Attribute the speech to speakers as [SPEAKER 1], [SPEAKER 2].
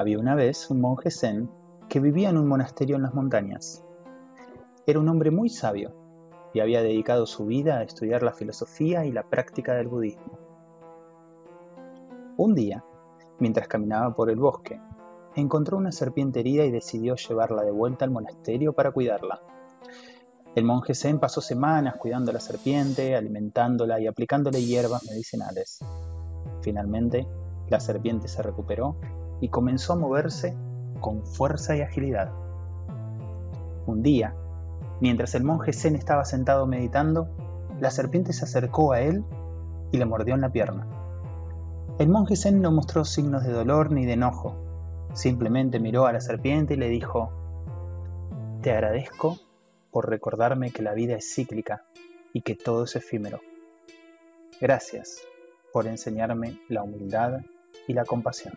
[SPEAKER 1] Había una vez un monje zen que vivía en un monasterio en las montañas. Era un hombre muy sabio y había dedicado su vida a estudiar la filosofía y la práctica del budismo. Un día, mientras caminaba por el bosque, encontró una serpiente herida y decidió llevarla de vuelta al monasterio para cuidarla. El monje Zen pasó semanas cuidando a la serpiente, alimentándola y aplicándole hierbas medicinales. Finalmente, la serpiente se recuperó y comenzó a moverse con fuerza y agilidad. Un día, mientras el monje Zen estaba sentado meditando, la serpiente se acercó a él y le mordió en la pierna. El monje Zen no mostró signos de dolor ni de enojo, simplemente miró a la serpiente y le dijo, Te agradezco por recordarme que la vida es cíclica y que todo es efímero. Gracias por enseñarme la humildad y la compasión.